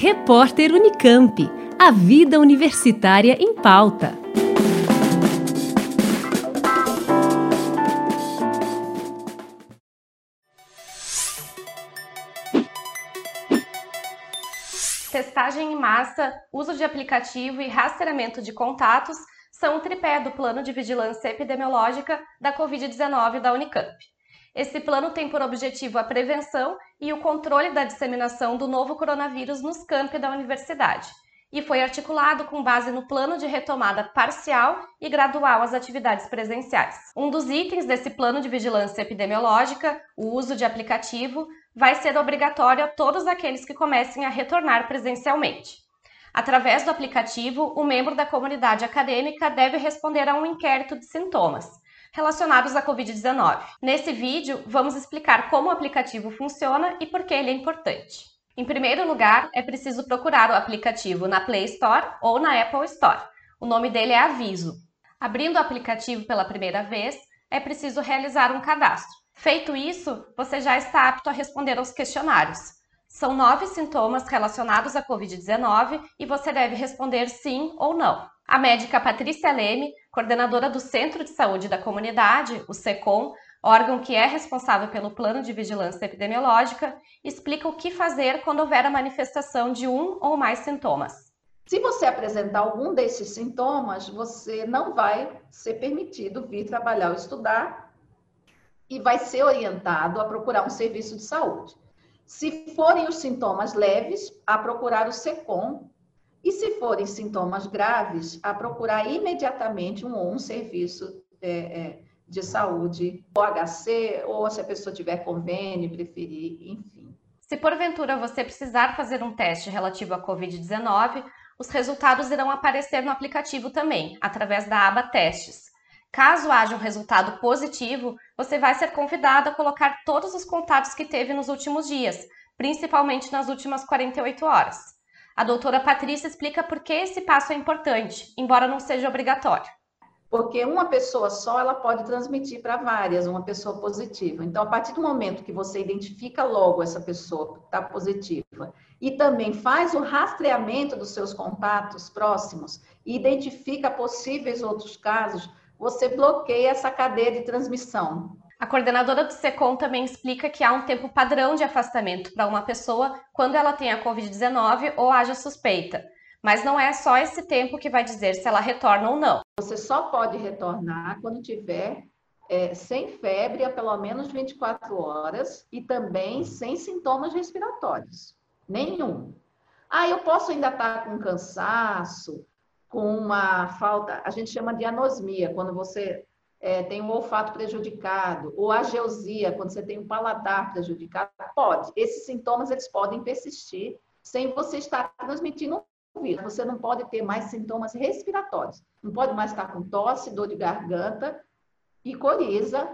Repórter Unicamp. A vida universitária em pauta. Testagem em massa, uso de aplicativo e rastreamento de contatos são o tripé do Plano de Vigilância Epidemiológica da Covid-19 da Unicamp. Esse plano tem por objetivo a prevenção e o controle da disseminação do novo coronavírus nos campi da universidade, e foi articulado com base no plano de retomada parcial e gradual às atividades presenciais. Um dos itens desse plano de vigilância epidemiológica, o uso de aplicativo, vai ser obrigatório a todos aqueles que comecem a retornar presencialmente. Através do aplicativo, o membro da comunidade acadêmica deve responder a um inquérito de sintomas relacionados à Covid-19. Nesse vídeo, vamos explicar como o aplicativo funciona e por que ele é importante. Em primeiro lugar, é preciso procurar o aplicativo na Play Store ou na Apple Store. O nome dele é Aviso. Abrindo o aplicativo pela primeira vez, é preciso realizar um cadastro. Feito isso, você já está apto a responder aos questionários. São nove sintomas relacionados à Covid-19 e você deve responder sim ou não. A médica Patrícia Leme, coordenadora do Centro de Saúde da Comunidade, o SECOM, órgão que é responsável pelo plano de vigilância epidemiológica, explica o que fazer quando houver a manifestação de um ou mais sintomas. Se você apresentar algum desses sintomas, você não vai ser permitido vir trabalhar ou estudar e vai ser orientado a procurar um serviço de saúde. Se forem os sintomas leves, a procurar o SECOM, e se forem sintomas graves, a procurar imediatamente um, um serviço é, é, de saúde, ou HC, ou se a pessoa tiver convênio, preferir, enfim. Se porventura você precisar fazer um teste relativo à Covid-19, os resultados irão aparecer no aplicativo também, através da aba Testes. Caso haja um resultado positivo, você vai ser convidado a colocar todos os contatos que teve nos últimos dias, principalmente nas últimas 48 horas. A doutora Patrícia explica por que esse passo é importante, embora não seja obrigatório. Porque uma pessoa só, ela pode transmitir para várias, uma pessoa positiva. Então, a partir do momento que você identifica logo essa pessoa que está positiva e também faz o rastreamento dos seus contatos próximos e identifica possíveis outros casos, você bloqueia essa cadeia de transmissão. A coordenadora do SECOM também explica que há um tempo padrão de afastamento para uma pessoa quando ela tem a Covid-19 ou haja suspeita. Mas não é só esse tempo que vai dizer se ela retorna ou não. Você só pode retornar quando tiver é, sem febre há pelo menos 24 horas e também sem sintomas respiratórios. Nenhum. Ah, eu posso ainda estar com cansaço, com uma falta, a gente chama de anosmia, quando você é, tem um olfato prejudicado, ou a geosia, quando você tem um paladar prejudicado, pode. Esses sintomas eles podem persistir sem você estar transmitindo o vírus. Você não pode ter mais sintomas respiratórios. Não pode mais estar com tosse, dor de garganta e coriza,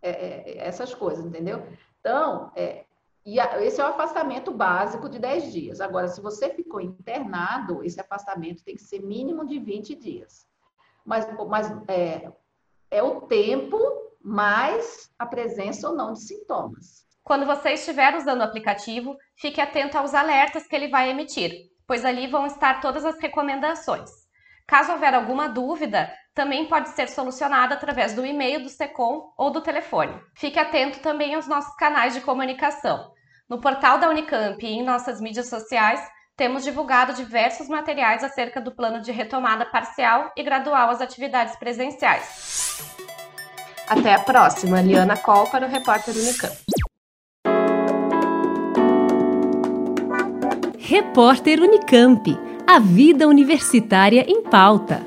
é, é, essas coisas, entendeu? Então, é, e a, esse é o afastamento básico de 10 dias. Agora, se você ficou internado, esse afastamento tem que ser mínimo de 20 dias. Mas, mas é, é o tempo mais a presença ou não de sintomas. Quando você estiver usando o aplicativo, fique atento aos alertas que ele vai emitir, pois ali vão estar todas as recomendações. Caso houver alguma dúvida, também pode ser solucionada através do e-mail do SECOM ou do telefone. Fique atento também aos nossos canais de comunicação. No portal da Unicamp e em nossas mídias sociais, temos divulgado diversos materiais acerca do plano de retomada parcial e gradual às atividades presenciais. Até a próxima, Liana Col para o Repórter Unicamp. Repórter Unicamp. A vida universitária em pauta.